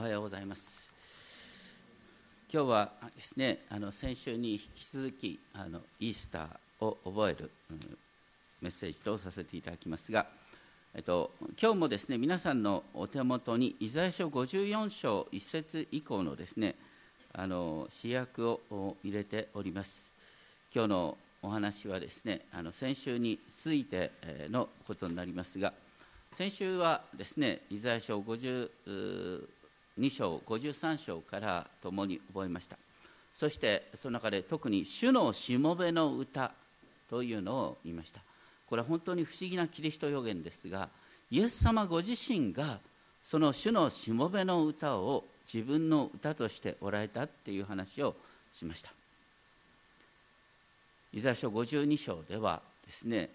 おはようございます。今日はですねあの先週に引き続きあのイースターを覚える、うん、メッセージとさせていただきますが、えっと、今日もですね皆さんのお手元にイザヤ書54章1節以降のですねあの試薬を入れております。今日のお話はですねあの先週についてのことになりますが先週はですねイザヤ書50 2章53章から共に覚えました。そしてその中で特に「主のしもべの歌」というのを言いました。これは本当に不思議なキリスト予言ですがイエス様ご自身がその主のしもべの歌を自分の歌としておられたっていう話をしました。イザヤ書52章ではですね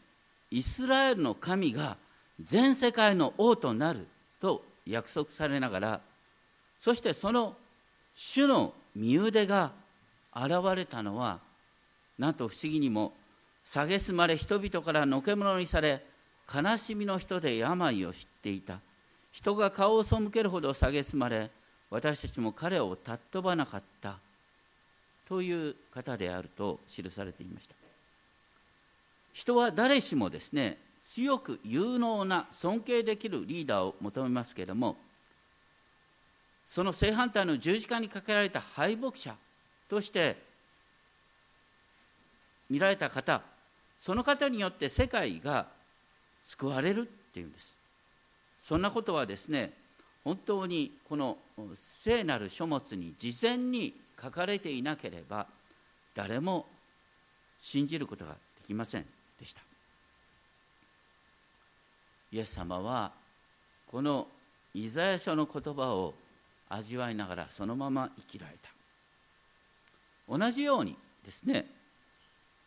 イスラエルの神が全世界の王となると約束されながらそしてその主の身腕が現れたのはなんと不思議にも蔑まれ人々からのけ者にされ悲しみの人で病を知っていた。人が顔を背けるほど蔑まれ私たちも彼を尊ばなかった。という方であると記されていました。人は誰しもですね強く有能な尊敬できるリーダーを求めますけれどもその正反対の十字架にかけられた敗北者として見られた方その方によって世界が救われるっていうんです。そんなことはですね本当にこの聖なる書物に事前に書かれていなければ誰も信じることができませんでした。イエス様はこのイザヤ書の言葉を味わいながらそのまま生きられた。同じようにですね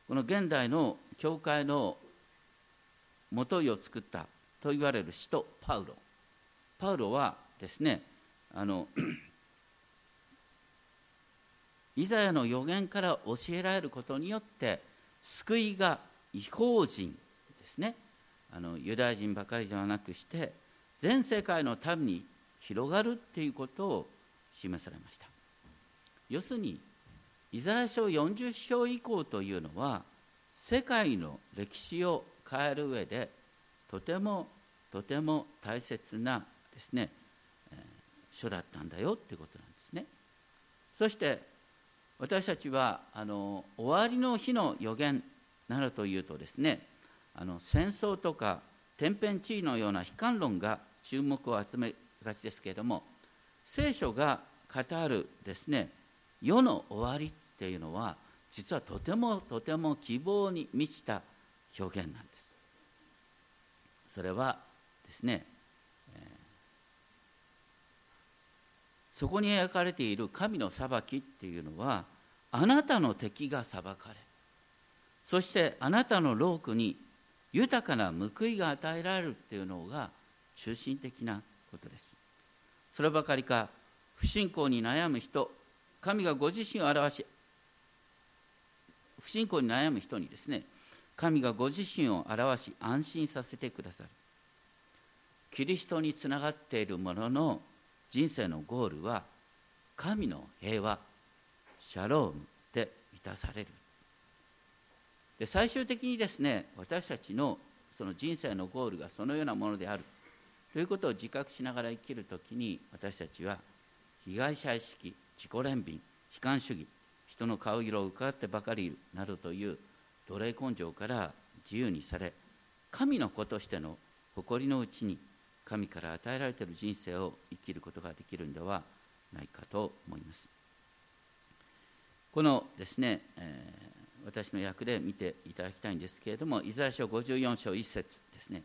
この現代の教会のもといを作ったと言われる使徒パウロ。パウロはですねあの イザヤの予言から教えられることによって救いが違法人ですね。あのユダヤ人ばかりではなくして全世界の民に広がるっていうことを示されました。要するにイザヤ書40章以降というのは世界の歴史を変える上でとてもとても大切なですね、書だったんだよっていうことなんですね。そして私たちはあの終わりの日の予言などというとですねあの戦争とか天変地異のような悲観論が注目を集めがちですけれども聖書が語るですね世の終わりっていうのは実はとてもとても希望に満ちた表現なんです。それはですね、え、そこに描かれている神の裁きっていうのはあなたの敵が裁かれそしてあなたの労苦に豊かな報いが与えられるっていうのが中心的なことです。そればかりか不信仰に悩む人神がご自身を表し不信仰に悩む人にですね神がご自身を表し安心させてくださる。キリストにつながっている者の人生のゴールは神の平和シャロームで満たされる。で最終的にですね私たちのその人生のゴールがそのようなものである。ということを自覚しながら生きるときに私たちは被害者意識自己憐憫悲観主義人の顔色を伺ってばかりいるなどという奴隷根性から自由にされ神の子としての誇りのうちに神から与えられている人生を生きることができるんではないかと思います。このですね、えー、私の役で見ていただきたいんですけれどもイザヤ書54章1節ですね。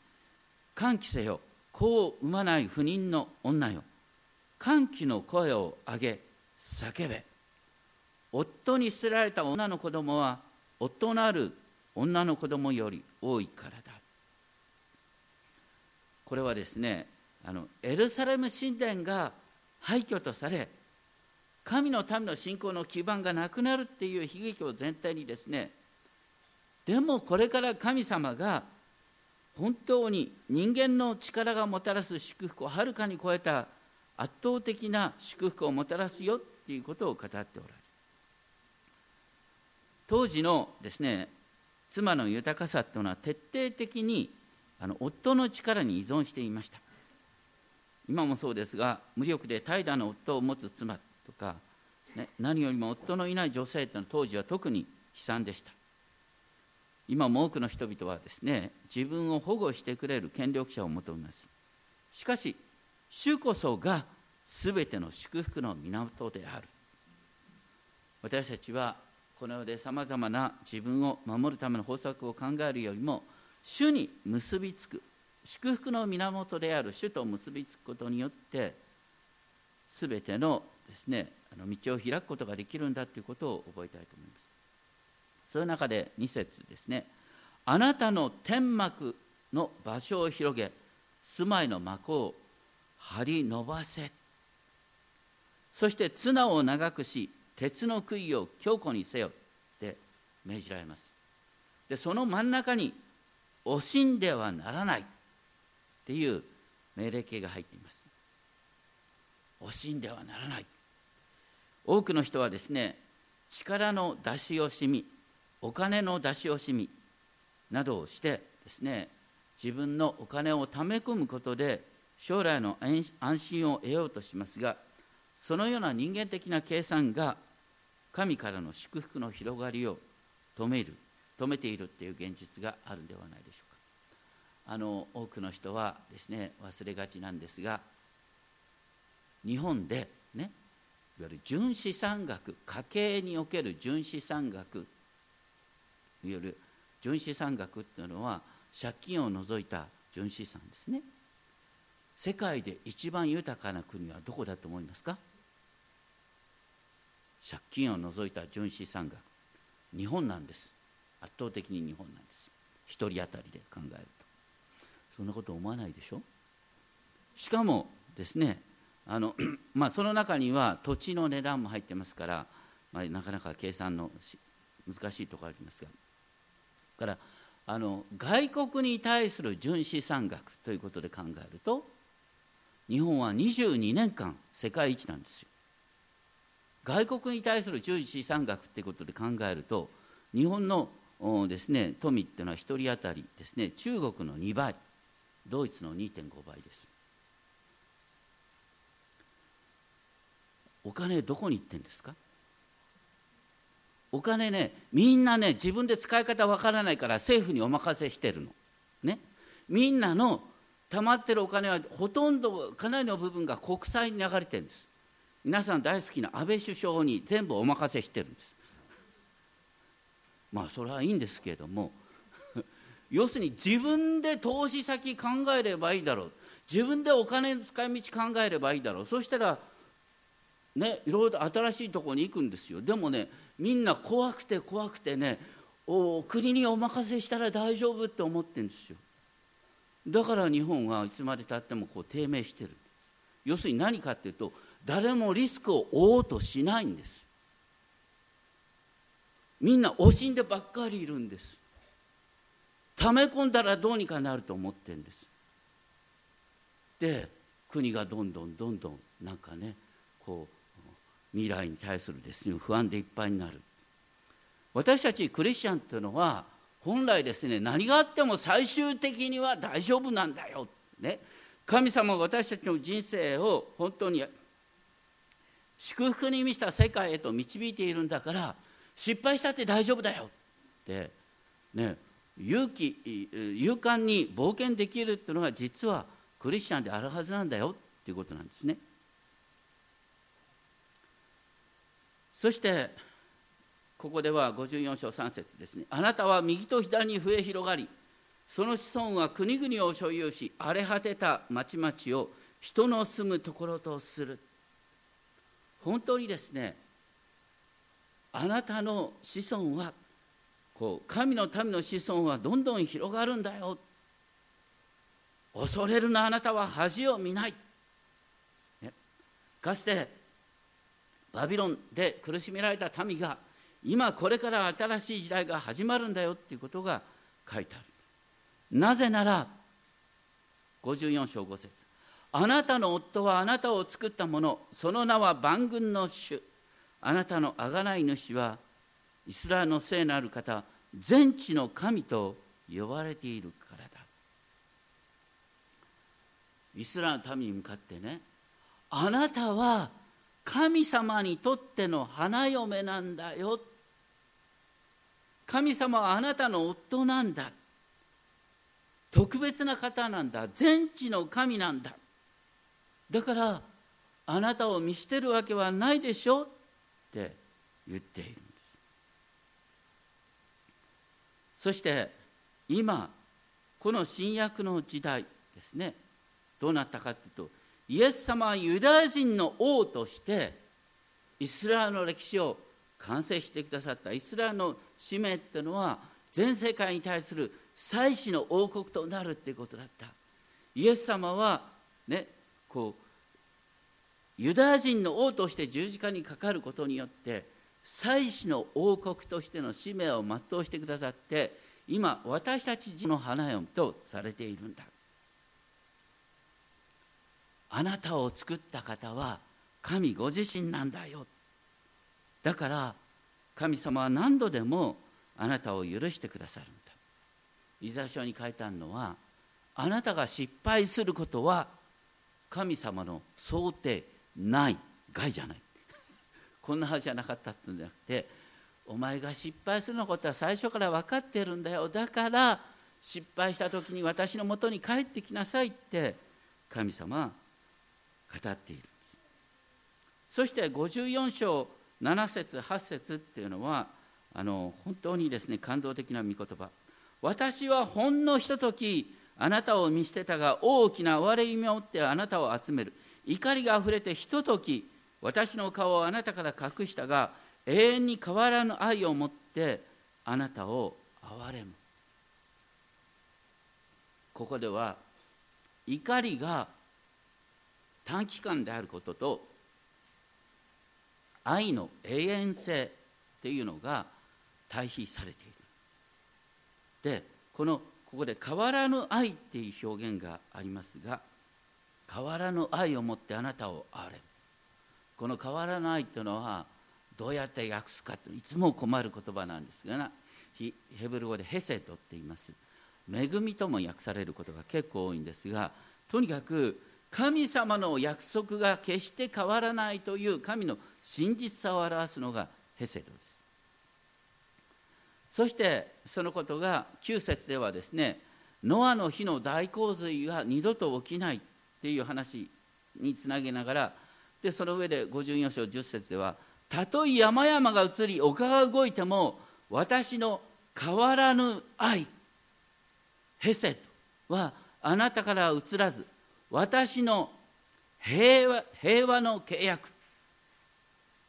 歓喜せよ子を産まない不妊の女よ。歓喜の声を上げ叫べ。夫に捨てられた女の子供は夫のある女の子供より多いからだ。これはですねあのエルサレム神殿が廃墟とされ神の民の信仰の基盤がなくなるっていう悲劇を全体にですねでもこれから神様が本当に人間の力がもたらす祝福をはるかに超えた圧倒的な祝福をもたらすよっていうことを語っておられる。当時のですね妻の豊かさというのは徹底的にあの夫の力に依存していました。今もそうですが無力で怠惰な夫を持つ妻とか、ね、何よりも夫のいない女性というのは当時は特に悲惨でした。今も多くの人々はですね自分を保護してくれる権力者を求めます。しかし主こそが全ての祝福の源である。私たちはこの世でさまざまな自分を守るための方策を考えるよりも主に結びつく祝福の源である主と結びつくことによって全てのですねあの道を開くことができるんだということを覚えたいと思います。そういう中で2節ですね。あなたの天幕の場所を広げ住まいの幕を張り伸ばせ。そして綱を長くし鉄の杭を強固にせよって命じられます。でその真ん中に惜しんではならない。っていう命令形が入っています。惜しんではならない。多くの人はですね力の出し惜しみお金の出し惜しみなどをしてですね自分のお金をため込むことで将来の安心を得ようとしますがそのような人間的な計算が神からの祝福の広がりを止める止めているっていう現実があるんではないでしょうか。あの多くの人はですね忘れがちなんですが日本でねいわゆる純資産額家計における純資産額いわゆる純資産額っていうのは借金を除いた純資産ですね。世界で一番豊かな国はどこだと思いますか？借金を除いた純資産額。日本なんです。圧倒的に日本なんです。1人当たりで考えると。そんなこと思わないでしょ？しかもですねあの、まあ、その中には土地の値段も入ってますから、まあ、なかなか計算の難しいところありますがからあの外国に対する純資産額ということで考えると日本は22年間世界一なんですよ。外国に対する純資産額ということで考えると日本のですね富っていうのは1人当たりですね中国の2倍ドイツの2.5倍です。お金どこに行ってんですか？お金ねみんなね自分で使い方わからないから政府にお任せしてるの。ね。みんなの貯まってるお金はほとんどかなりの部分が国債に流れてるんです。皆さん大好きな安倍首相に全部お任せしてるんです。まあそれはいいんですけれども。要するに自分で投資先考えればいいだろう。自分でお金の使い道考えればいいだろう。そしたらねいろいろと新しいところに行くんですよ。でもねみんな怖くて怖くてねお国にお任せしたら大丈夫って思ってるんですよ。だから日本はいつまでたってもこう低迷してる。要するに何かっていうと誰もリスクを負おうとしないんです。みんな惜しんでばっかりいるんです。溜め込んだらどうにかなると思ってるんです。で国がどんどんどんどんなんかねこう未来に対するですね不安でいっぱいになる。私たちクリスチャンというのは本来ですね何があっても最終的には大丈夫なんだよ、ね、神様は私たちの人生を本当に祝福に満ちた世界へと導いているんだから失敗したって大丈夫だよ。ってね。勇気勇敢に冒険できるっていうのが実はクリスチャンであるはずなんだよ。っていうことなんですね。そしてここでは54章3節ですね。あなたは右と左に増え広がりその子孫は国々を所有し荒れ果てた町々を人の住むところとする。本当にですねあなたの子孫はこう神の民の子孫はどんどん広がるんだよ。恐れるなあなたは恥を見ない、ね、かつてバビロンで苦しめられた民が今これから新しい時代が始まるんだよっていうことが書いてある。なぜなら54章5節。あなたの夫はあなたを作ったものその名は万軍の主。あなたの贖い主はイスラエルの聖なる方全地の神と呼ばれているからだ。イスラエルの民に向かってねあなたは神様にとっての花嫁なんだよ。神様はあなたの夫なんだ。特別な方なんだ。全知の神なんだ。だからあなたを見捨てるわけはないでしょ。って言っているんです。そして今この新約の時代ですね。どうなったかというとイエス様はユダヤ人の王としてイスラエルの歴史を完成してくださった。イスラエルの使命っていうのは全世界に対する祭祀の王国となるっていうことだった。イエス様はねこうユダヤ人の王として十字架にかかることによって祭祀の王国としての使命を全うしてくださって今私たちの花嫁とされているんだ。あなたを作った方は神ご自身なんだよ。だから神様は何度でもあなたを許してくださるんだ。イザヤ書に書いてあるのはあなたが失敗することは神様の想定ない害じゃない。こんなはずじゃなかったってんじゃなくてお前が失敗するのことは最初から分かってるんだよ。だから失敗した時に私のもとに帰ってきなさいって神様は語っている。そして54章7節8節っていうのはあの本当にですね感動的な御言葉。私はほんのひとときあなたを見捨てたが大きな哀れみを持ってあなたを集める。怒りがあふれてひととき私の顔をあなたから隠したが永遠に変わらぬ愛を持ってあなたを憐れむ。ここでは怒りが短期間であることと愛の永遠性っていうのが対比されている。でこのここで変わらぬ愛っていう表現がありますが変わらぬ愛を持ってあなたを憐れ。この変わらないというのはどうやって訳すかっていつも困る言葉なんですがなヘブル語でヘセトって言います。恵みとも訳されることが結構多いんですがとにかく神様の約束が決して変わらないという神の真実さを表すのがヘセドです。そしてそのことが9節ではですねノアの日の大洪水が二度と起きないっていう話につなげながらでその上で54章10節ではたとえ山々が移り丘が動いても私の変わらぬ愛ヘセトはあなたから移らず私の平和平和の契約。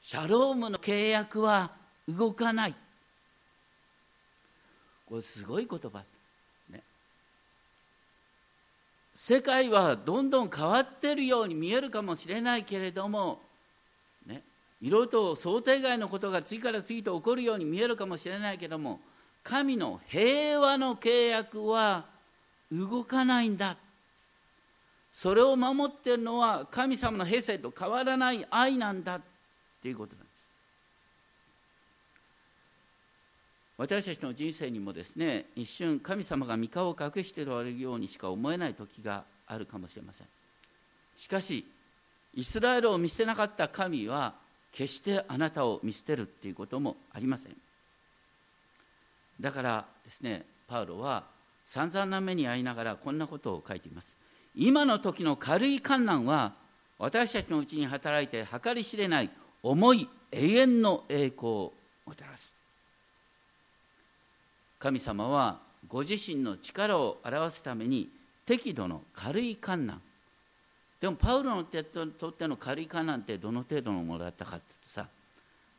シャロームの契約は動かない。これすごい言葉。世界はどんどん変わってるように見えるかもしれないけれども、ね、いろいろと想定外のことが次から次と起こるように見えるかもしれないけども神の平和の契約は動かないんだ。それを守ってるのは神様の平成と変わらない愛なんだっていうことなんです。私たちの人生にもですね一瞬神様が御顔を隠しておられるようにしか思えない時があるかもしれません。しかしイスラエルを見捨てなかった神は決してあなたを見捨てるっていうこともありません。だからですねパウロは散々な目に遭いながらこんなことを書いています。今の時の軽い観難は私たちのうちに働いて計り知れない重い永遠の栄光をもたらす。神様はご自身の力を表すために適度の軽い観難。でもパウロの手とっての軽い観難ってどの程度のものだったかっていうとさ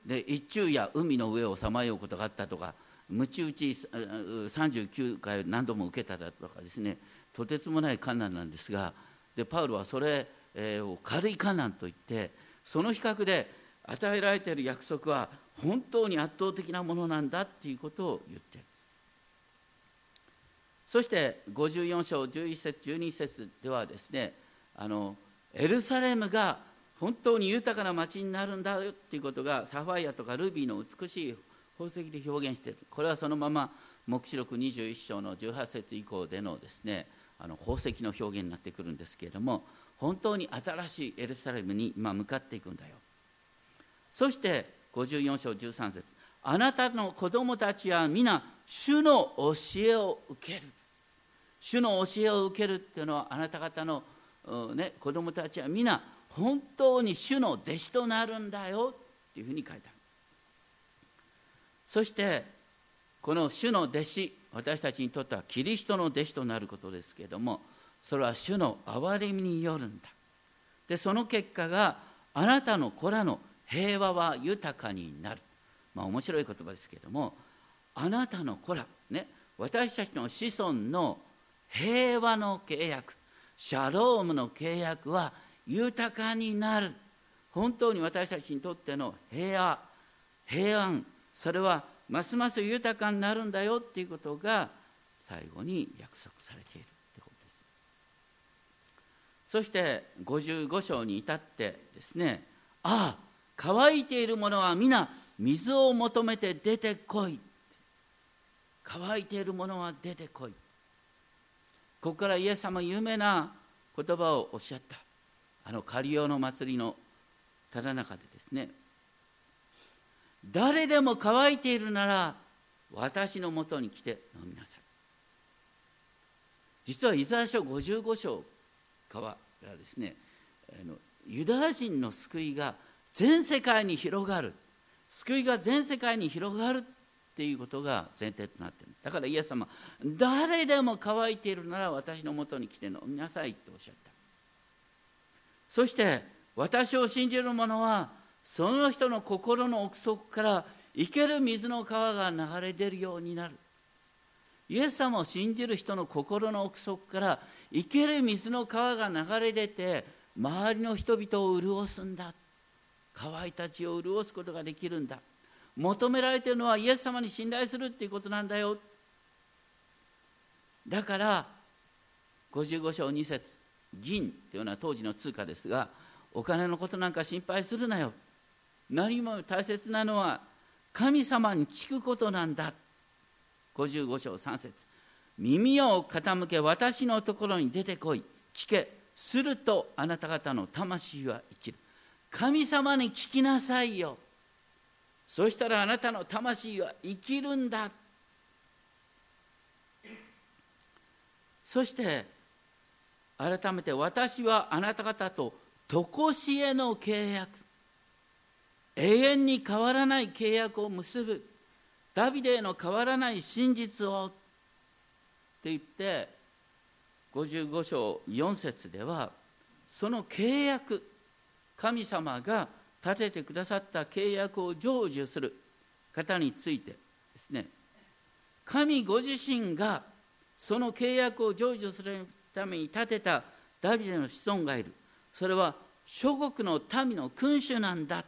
で一昼夜海の上をさまようことがあったとかむち打ち39回何度も受けただとかですねとてつもない観難なんですがでパウロはそれを軽い観難といってその比較で与えられている約束は本当に圧倒的なものなんだっていうことを言っている。そして54章11節12節ではですねあのエルサレムが本当に豊かな町になるんだよっていうことがサファイアとかルビーの美しい宝石で表現している。これはそのまま黙示録21章の18節以降でのですねあの宝石の表現になってくるんですけれども本当に新しいエルサレムに今向かっていくんだよ。そして54章13節あなたの子供たちは皆主の教えを受ける。主の教えを受けるっていうのはあなた方の、ね、子供たちは皆本当に主の弟子となるんだよっていうふうに書いてある。そしてこの主の弟子私たちにとってはキリストの弟子となることですけれどもそれは主の憐れみによるんだ。でその結果があなたの子らの平和は豊かになる。まあ面白い言葉ですけれどもあなたの子らね私たちの子孫の平和の契約シャロームの契約は豊かになる。本当に私たちにとっての平和平安それはますます豊かになるんだよっていうことが最後に約束されているってことです。そして55章に至ってですねああ乾いているものは皆水を求めて出てこい。乾いているものは出てこい。ここからイエス様有名な言葉をおっしゃった。あのカリオの祭りのただ中でですね誰でも乾いているなら私のもとに来て飲みなさい。実はイザヤ書55章からですねあのユダヤ人の救いが全世界に広がる。救いが全世界に広がるっていうことが前提となっている。だからイエス様誰でも乾いているなら私のもとに来て飲みなさいっておっしゃった。そして私を信じる者はその人の心の奥底から生ける水の川が流れ出るようになる。イエス様を信じる人の心の奥底から生ける水の川が流れ出て周りの人々を潤すんだ。乾いたちを潤すことができるんだ。求められているのはイエス様に信頼するっていうことなんだよ。だから55章2節銀というのは当時の通貨ですがお金のことなんか心配するなよ。何も大切なのは神様に聞くことなんだ。55章3節。耳を傾け私のところに出てこい。聞け。するとあなた方の魂は生きる。神様に聞きなさいよ。そしたらあなたの魂は生きるんだ。そして改めて私はあなた方と常しえの契約。永遠に変わらない契約を結ぶ。ダビデへの変わらない真実をって言って55章4節ではその契約神様が立ててくださった契約を成就する。方についてですね。神ご自身がその契約を成就するために立てたダビデの子孫がいる。それは諸国の民の君主なんだ。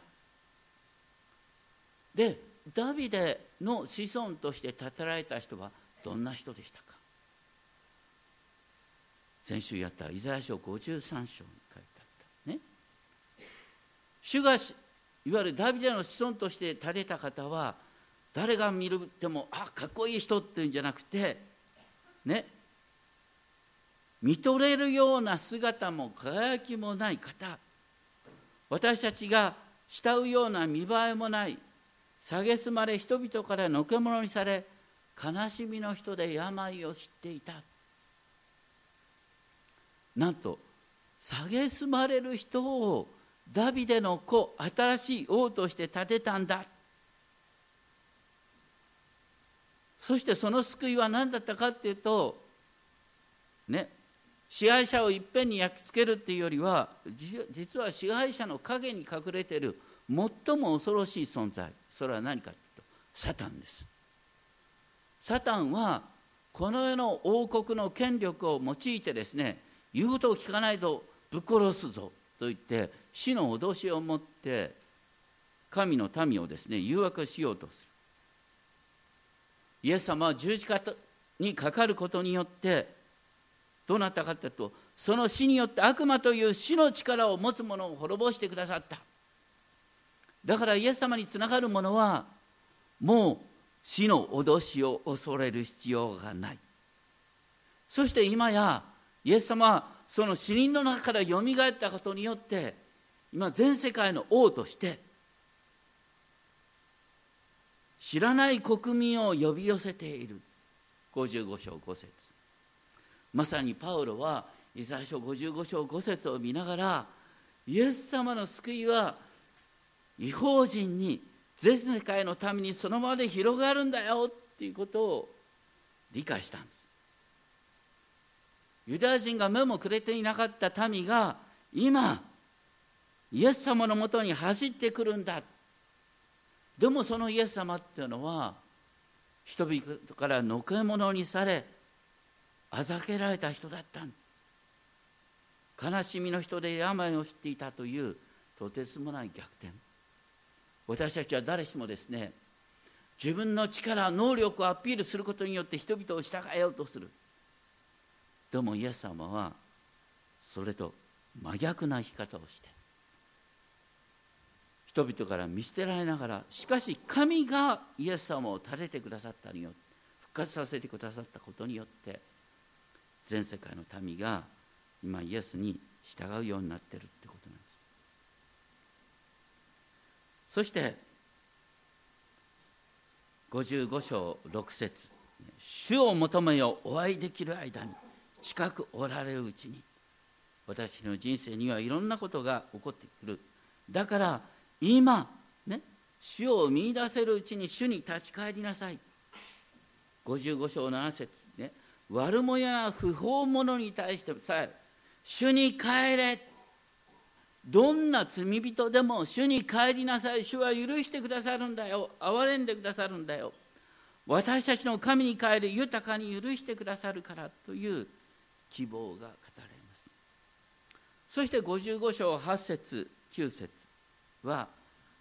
でダビデの子孫として立てられた人はどんな人でしたか？先週やったイザヤ書53章に書いてあったね。主がいわゆるダビデの子孫として立てた方は誰が見るてもあかっこいい人っていうんじゃなくてね見とれるような姿も輝きもない方。私たちが慕うような見栄えもない蔑まれ人々からのけ者にされ悲しみの人で病を知っていた。なんと蔑まれる人をダビデの子新しい王として立てたんだ。そしてその救いは何だったかっていうとね支配者をいっぺんに焼き付けるっていうよりは実は支配者の陰に隠れてる最も恐ろしい存在。それは何かというとサタンです。サタンはこの世の王国の権力を用いてですね言うことを聞かないとぶっ殺すぞと言って死の脅しを持って神の民をですね誘惑しようとする。イエス様は十字架にかかることによってどうなったかというとその死によって悪魔という死の力を持つ者を滅ぼしてくださった。だからイエス様につながる者はもう死の脅しを恐れる必要がない。そして今やイエス様はその死人の中からよみがえったことによって今全世界の王として知らない国民を呼び寄せている。55章5節。まさにパウロはイザヤ書55章5節を見ながらイエス様の救いは違法人に全世界のためにそのままで広がるんだよっていうことを理解したんです。ユダヤ人が目もくれていなかった民が今イエス様のもとに走ってくるんだ。でもそのイエス様っていうのは人々からのけ者にされあざけられた人だった悲しみの人で病を知っていたというとてつもない逆転。私たちは誰しもですね自分の力能力をアピールすることによって人々を従えようとする。でもイエス様はそれと真逆な生き方をして人々から見捨てられながらしかし神がイエス様を立ててくださったによって復活させてくださったことによって全世界の民が今イエスに従うようになってるってことなんですそして55章6節。主を求めよお会いできる間に近くおられるうちに私の人生にはいろんなことが起こってくる。だから今ね主を見出せるうちに主に立ち返りなさい。55章7節ね悪者や不法者に対してさえ主に帰れどんな罪人でも主に帰りなさい。主は許してくださるんだよ。憐れんでくださるんだよ。私たちの神に帰り豊かに許してくださるからという希望が語られます。そして55章8節9節は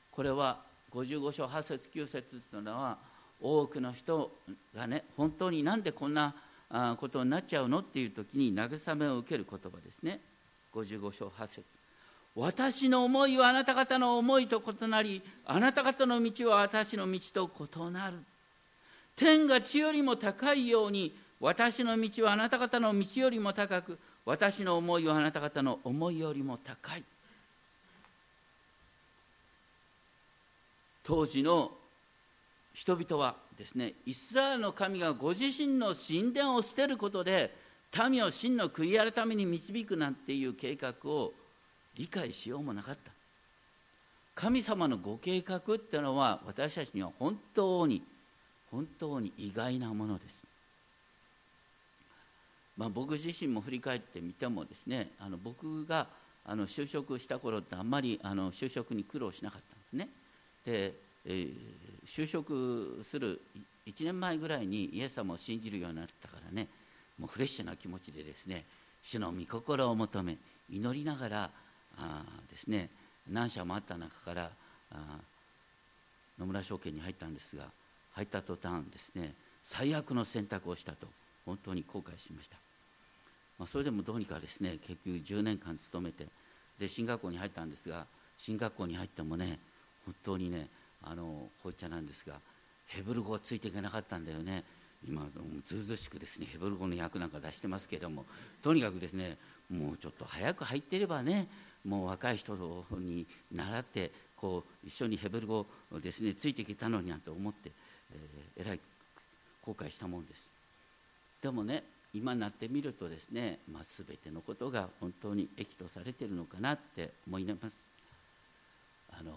これは55章8節9節というのは多くの人がね本当になんでこんなことになっちゃうのっていう時に慰めを受ける言葉ですね。55章8節私の思いはあなた方の思いと異なりあなた方の道は私の道と異なる。天が地よりも高いように私の道はあなた方の道よりも高く私の思いはあなた方の思いよりも高い。当時の人々はですねイスラエルの神がご自身の神殿を捨てることで民を真の悔い改めに導くなんていう計画を理解しようもなかった。神様のご計画っていうのは私たちには本当に本当に意外なものです、まあ、僕自身も振り返ってみてもですねあの僕があの就職した頃ってあんまりあの就職に苦労しなかったんですね。で、えー、就職する1年前ぐらいにイエス様を信じるようになったからねもうフレッシュな気持ちでですね主の御心を求め祈りながらですね。何社もあった中から野村証券に入ったんですが入った途端ですね最悪の選択をしたと本当に後悔しました、まあ、それでもどうにかですね結局10年間勤めてで進学校に入ったんですが進学校に入ってもね本当にねあのこう言っちゃなんですがヘブル語がついていけなかったんだよね。今ずうずしくですねヘブル語の訳なんか出してますけどもとにかくですねもうちょっと早く入ってればねもう若い人に習ってこう一緒にヘブル語ですねついてきたのになんて思って、え、らい後悔したもんです。でもね今になってみるとですね、まあ、全てのことが本当に益とされてるのかなって思います。あの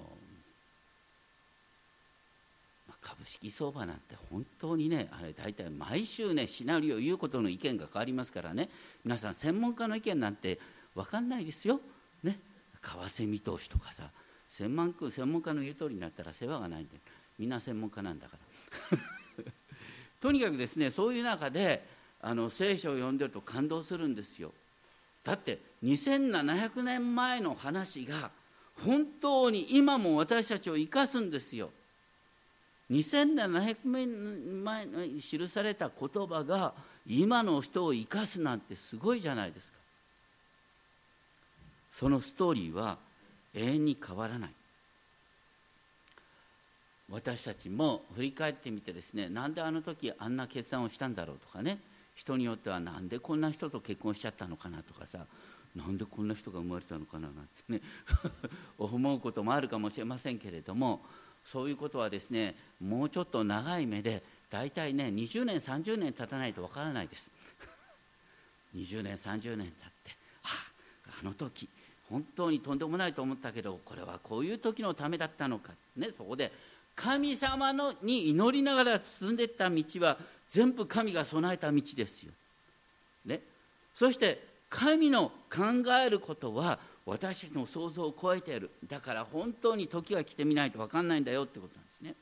まあ株式相場なんて本当にねあれ大体毎週ねシナリオ言うことの意見が変わりますからね皆さん専門家の意見なんて分かんないですよ、為替見通しとかさ専門専門家の言う通りになったら世話がないんでみんな専門家なんだから。とにかくですねそういう中であの聖書を読んでると感動するんですよ。だって2700年前の話が本当に今も私たちを生かすんですよ。2700年前に記された言葉が今の人を生かすなんてすごいじゃないですか。そのストーリーは永遠に変わらない。私たちも振り返ってみてですねなんであの時あんな決断をしたんだろうとかね人によってはなんでこんな人と結婚しちゃったのかなとかさなんでこんな人が生まれたのかななんてね 思うこともあるかもしれませんけれどもそういうことはですねもうちょっと長い目で大体ね20年30年経たないとわからないです。20年30年経ってああの時本当にとんでもないと思ったけどこれはこういう時のためだったのか、ね、そこで神様のに祈りながら進んでいった道は全部神が備えた道ですよ。ね、そして神の考えることは私たちの想像を超えているだから本当に時が来てみないと分かんないんだよってことなんですね。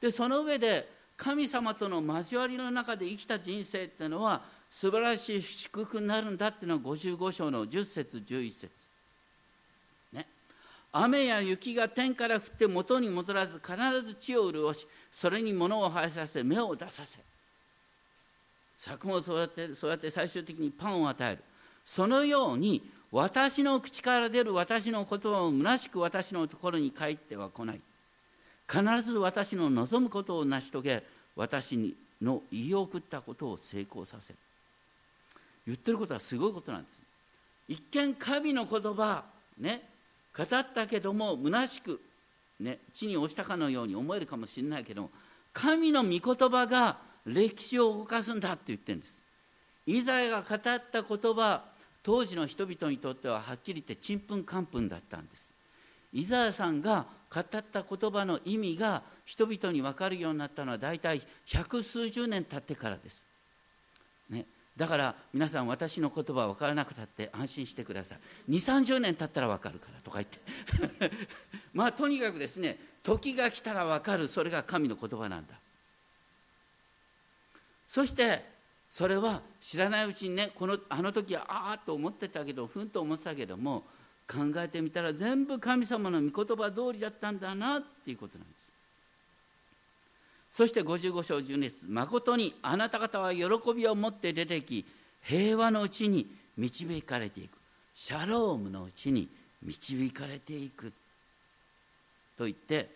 でその上で神様との交わりの中で生きた人生っていうのは素晴らしい祝福になるんだっていうのは55章の10節11節雨や雪が天から降って元に戻らず必ず地を潤しそれに物を生えさせ芽を出させ。作物をそうやってそうやって最終的にパンを与える。そのように私の口から出る私の言葉を虚しく私のところに帰っては来ない。必ず私の望むことを成し遂げ私の言い送ったことを成功させる。言ってることはすごいことなんです。一見神の言葉ね語ったけども虚しく、ね、地に落ちたかのように思えるかもしれないけど神の御言葉が歴史を動かすんだって言ってるんです。イザヤが語った言葉当時の人々にとってははっきり言ってちんぷんかんぷんだったんです。イザヤさんが語った言葉の意味が人々に分かるようになったのは大体百数十年経ってからです、だから皆さん私の言葉分からなくたって安心してください。2 3 0年経ったら分かるからとか言って。まあとにかくですね時が来たら分かる。それが神の言葉なんだ。そしてそれは知らないうちにねこのあの時はああと思ってたけどふんと思ってたけども考えてみたら全部神様の御言葉通りだったんだなっていうことなんです。そして55章12節誠にあなた方は喜びを持って出てき平和のうちに導かれていく。シャロームのうちに導かれていく。と言って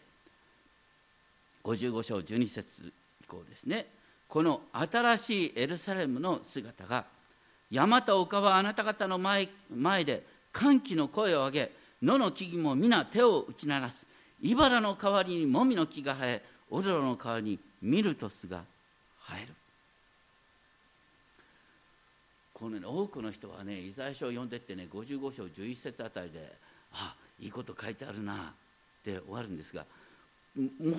55章12節以降ですね。この新しいエルサレムの姿が山と丘はあなた方の前前で歓喜の声を上げ野の木々も皆手を打ち鳴らす。茨の代わりにもみの木が生えオドロの代わりにミルトスが生える。このね多くの人はねイザヤ書を読んでってね55章11節あたりであいいこと書いてあるなって終わるんですが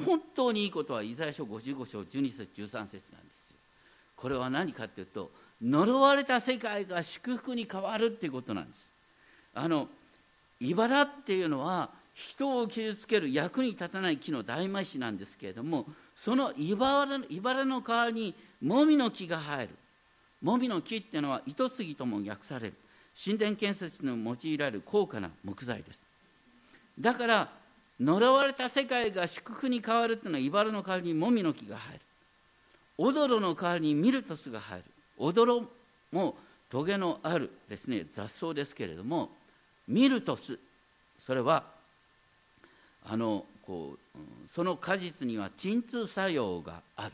本当にいいことはイザヤ書55章12節13節なんですよ。これは何かっていうと呪われた世界が祝福に変わるっていうことなんです。あの茨っていうのは人を傷つける役に立たない木の代名詞なんですけれどもその茨の代わりにもみの木が生える。もみの木っていうのは糸杉とも訳される。神殿建設に用いられる高価な木材です。だから呪われた世界が祝福に変わるっていうのは茨の代わりにもみの木が生える。オドロの代わりにミルトスが生える。オドロもトゲのあるですね雑草ですけれどもミルトスそれはあのこうその果実には鎮痛作用がある。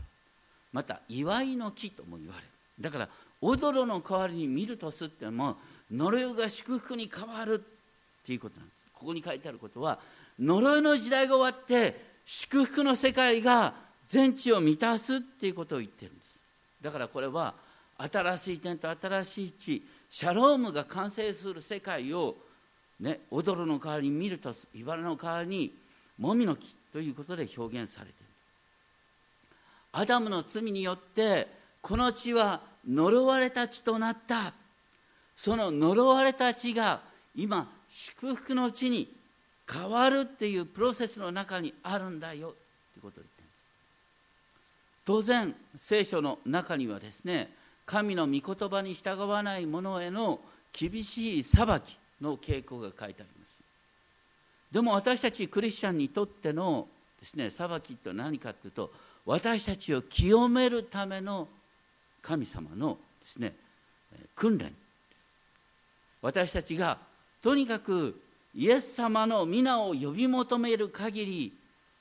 また祝いの木とも言われる。だから踊の代わりにミルトスっても呪いが祝福に変わるっていうことなんです。ここに書いてあることは呪いの時代が終わって祝福の世界が全地を満たすっていうことを言ってるんです。だからこれは新しい天と新しい地シャロームが完成する世界をね、踊るの代わりにミルトス茨の代わりにもみの木ということで表現されている。アダムの罪によってこの地は呪われた地となった。その呪われた地が今祝福の地に変わるっていうプロセスの中にあるんだよ。ということを言っています。当然聖書の中にはですね神の御言葉に従わない者への厳しい裁きの傾向が書いてあります。でも私たちクリスチャンにとってのですね裁きって何かというと私たちを清めるための神様のですね訓練。私たちがとにかくイエス様の皆を呼び求める限り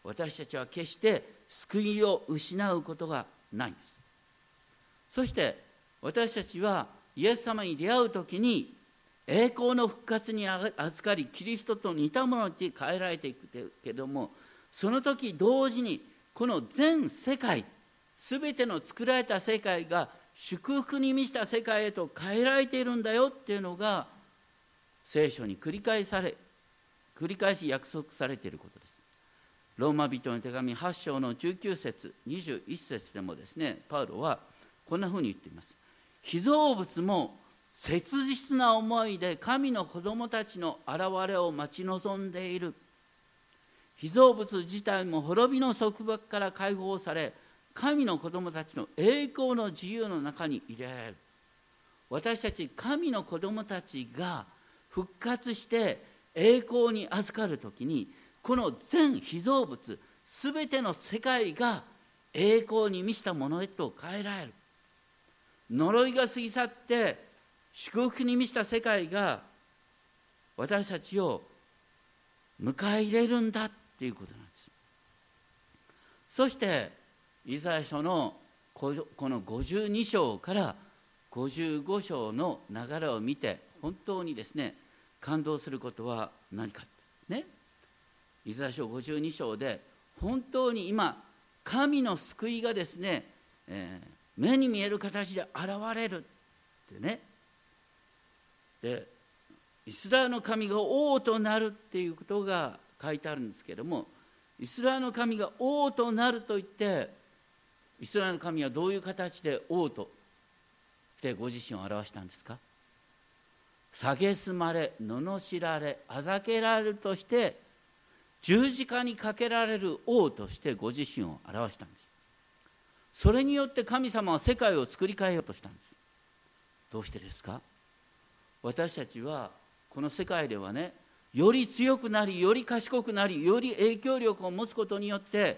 私たちは決して救いを失うことがないんです。そして私たちはイエス様に出会う時に栄光の復活に預かりキリストと似たものに変えられていくけどもその時同時にこの全世界全ての作られた世界が祝福に満ちた世界へと変えられているんだよっていうのが聖書に繰り返され繰り返し約束されていることです。ローマ人の手紙8章の19節21節でもですねパウロはこんなふうに言っています。被造物も切実な思いで神の子供たちの現れを待ち望んでいる。被造物自体も滅びの束縛から解放され神の子供たちの栄光の自由の中に入れられる。私たち神の子供たちが復活して栄光に預かる時にこの全被造物全ての世界が栄光に満ちたものへと変えられる。呪いが過ぎ去って祝福に満ちた世界が私たちを迎え入れるんだっていうことなんです。そしてイザヤ書のこの52章から55章の流れを見て本当にですね感動することは何かね。イザヤ書52章で本当に今神の救いがですね、えー、目に見える形で現れるってね。でイスラエルの神が王となるっていうことが書いてあるんですけれどもイスラエルの神が王となると言ってイスラエルの神はどういう形で王としてご自身を表したんですか？蔑まれ罵られあざけられるとして十字架にかけられる王としてご自身を表したんです。それによって神様は世界を作り変えようとしたんです。どうしてですか？私たちはこの世界ではねより強くなりより賢くなりより影響力を持つことによって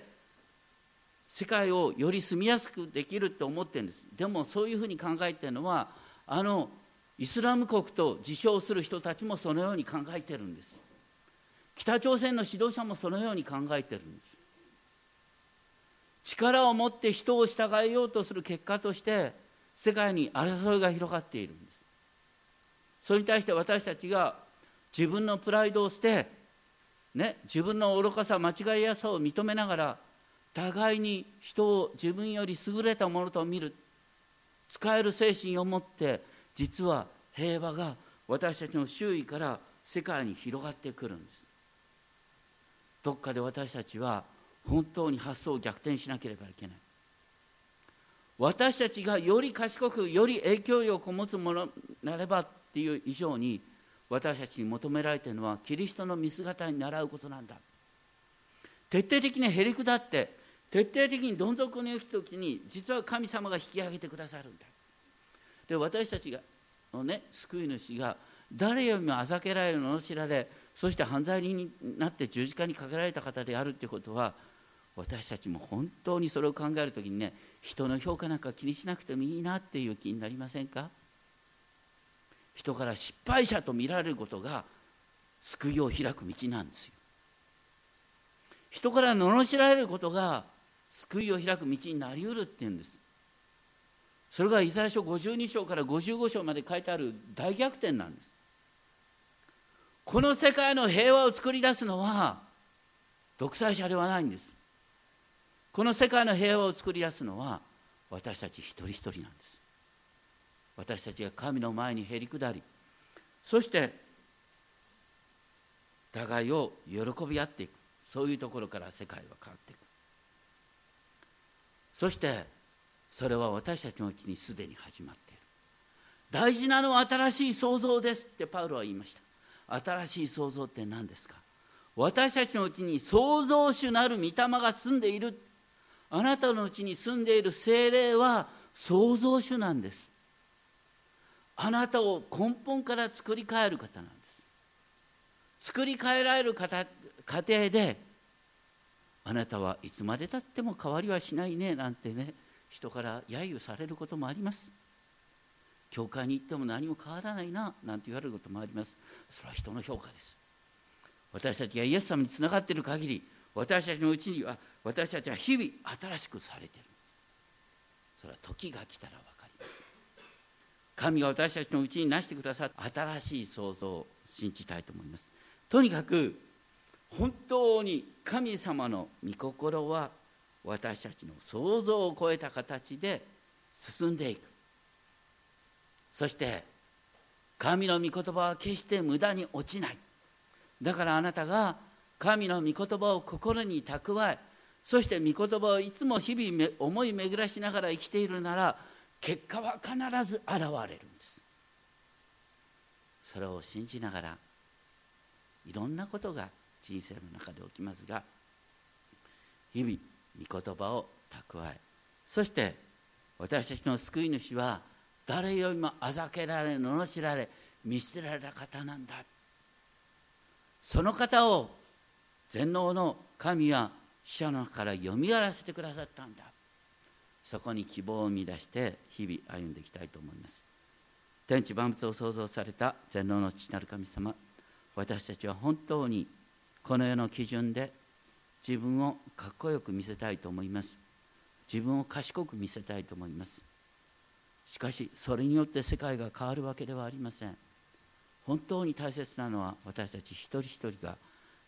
世界をより住みやすくできるって思ってるんです。でもそういうふうに考えてるのはあのイスラム国と自称する人たちもそのように考えてるんです。北朝鮮の指導者もそのように考えてるんです。力を持って人を従えようとする結果として世界に争いが広がっている。んですそれに対して私たちが自分のプライドを捨て、ね、自分の愚かさ間違いやさを認めながら互いに人を自分より優れたものと見る使える精神を持って実は平和が私たちの周囲から世界に広がってくるんです。どっかで私たちは本当に発想を逆転しなければいけない。私たちがより賢くより影響力を持つものなればっていう以上に私たちに求められているのはキリストの見姿に習うことなんだ。徹底的にへり下って徹底的にどん底に行く時に実は神様が引き上げてくださるんだ。で私たちがのね救い主が誰よりもあざけられる罵られそして犯罪人になって十字架にかけられた方であるということは私たちも本当にそれを考える時にね人の評価なんか気にしなくてもいいなっていう気になりませんか？人から失敗者と見られることが救いを開く道なんですよ。人から罵られることが救いを開く道になりうるっていうんです。それがイザヤ書52章から55章まで書いてある大逆転なんです。この世界の平和を作り出すのは独裁者ではないんです。この世界の平和を作り出すのは私たち一人一人なんです。私たちが神の前にへり下りそして互いを喜び合っていく。そういうところから世界は変わっていく。そしてそれは私たちのうちにすでに始まっている。大事なのは新しい創造ですってパウロは言いました。新しい創造って何ですか？私たちのうちに創造主なる御霊が住んでいる。あなたのうちに住んでいる精霊は創造主なんです。あなたを根本から作り変える方なんです。作り変えられる方過程であなたはいつまでたっても変わりはしないねなんてね人から揶揄されることもあります。教会に行っても何も変わらないななんて言われることもあります。それは人の評価です。私たちがイエス様につながっている限り私たちのうちには私たちは日々新しくされている。それは時が来たら分かります神が私たちのうちになしてくださった。新しい創造を信じたいと思います。とにかく本当に神様の御心は私たちの想像を超えた形で進んでいく。そして神の御言葉は決して無駄に落ちない。だからあなたが神の御言葉を心に蓄えそして御言葉をいつも日々思い巡らしながら生きているなら結果は必ず現れるんです。それを信じながらいろんなことが人生の中で起きますが日々御言葉を蓄えそして私たちの救い主は誰よりもあざけられ罵られ見捨てられた方なんだ。その方を全能の神は死者の中からよみがらせてくださったんだ。そこに希望を生み出して日々歩んでいきたいと思います。天地万物を創造された全能の父なる神様私たちは本当にこの世の基準で自分をかっこよく見せたいと思います。自分を賢く見せたいと思います。しかしそれによって世界が変わるわけではありません。本当に大切なのは私たち一人一人が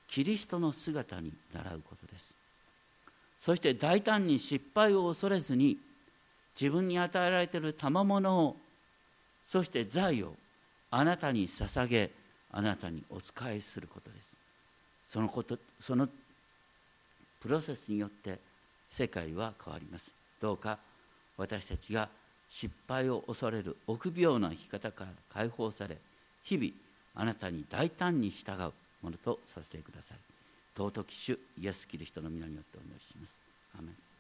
キリストの姿に習うことです。そして大胆に失敗を恐れずに自分に与えられている賜物をそして財をあなたに捧げあなたにお仕えすることです。そのことそのプロセスによって世界は変わります。どうか私たちが失敗を恐れる臆病な生き方から解放され日々あなたに大胆に従うものとさせてください。尊き主イエス・キリストの皆によってお祈りします。アメン。